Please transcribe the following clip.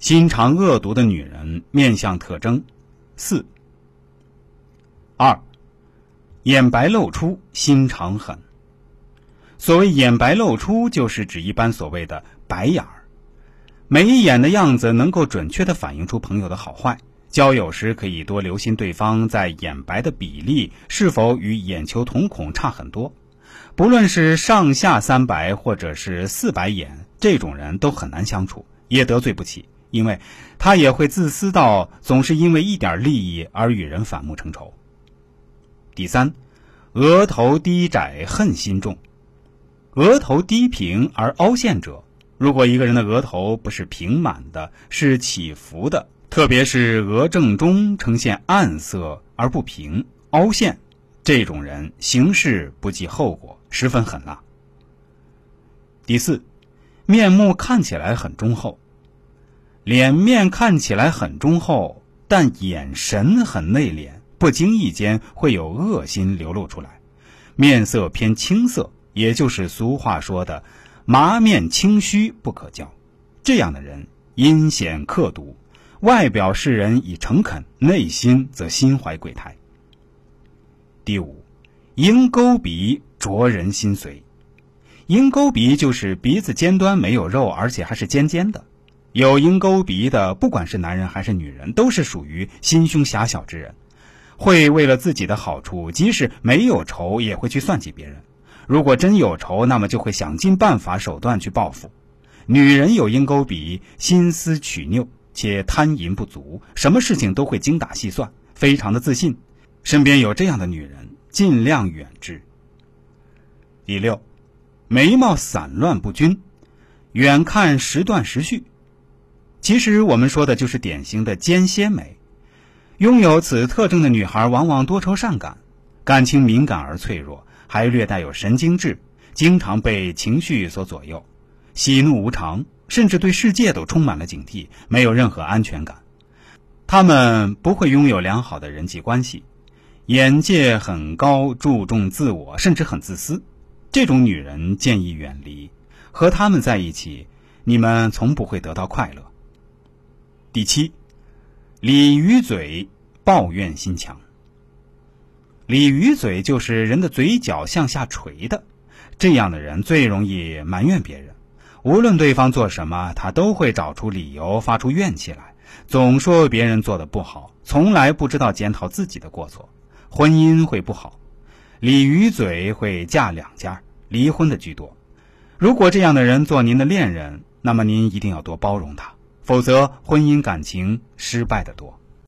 心肠恶毒的女人面相特征四。二，眼白露出，心肠狠。所谓眼白露出，就是指一般所谓的白眼儿，眉眼的样子能够准确的反映出朋友的好坏。交友时可以多留心对方在眼白的比例是否与眼球瞳孔差很多。不论是上下三白或者是四白眼，这种人都很难相处，也得罪不起，因为他也会自私到总是因为一点利益而与人反目成仇。第三，额头低窄，恨心重。额头低平而凹陷者，如果一个人的额头不是平满的，是起伏的，特别是额正中呈现暗色而不平、凹陷，这种人行事不计后果，十分狠辣。第四，面目看起来很忠厚，脸面看起来很忠厚，但眼神很内敛，不经意间会有恶心流露出来，面色偏青色。也就是俗话说的“麻面清虚不可交”，这样的人阴险刻毒，外表示人以诚恳，内心则心怀鬼胎。第五，鹰钩鼻灼人心髓。鹰钩鼻就是鼻子尖端没有肉，而且还是尖尖的。有鹰钩鼻的，不管是男人还是女人，都是属于心胸狭小之人，会为了自己的好处，即使没有仇，也会去算计别人。如果真有仇，那么就会想尽办法手段去报复。女人有鹰钩鼻，心思曲拗，且贪淫不足，什么事情都会精打细算，非常的自信。身边有这样的女人，尽量远之。第六，眉毛散乱不均，远看时断时续。其实我们说的就是典型的尖蝎美。拥有此特征的女孩，往往多愁善感，感情敏感而脆弱。还略带有神经质，经常被情绪所左右，喜怒无常，甚至对世界都充满了警惕，没有任何安全感。他们不会拥有良好的人际关系，眼界很高，注重自我，甚至很自私。这种女人建议远离，和他们在一起，你们从不会得到快乐。第七，鲤鱼嘴，抱怨心强。鲤鱼嘴就是人的嘴角向下垂的，这样的人最容易埋怨别人。无论对方做什么，他都会找出理由，发出怨气来，总说别人做的不好，从来不知道检讨自己的过错，婚姻会不好。鲤鱼嘴会嫁两家，离婚的居多。如果这样的人做您的恋人，那么您一定要多包容他，否则婚姻感情失败的多。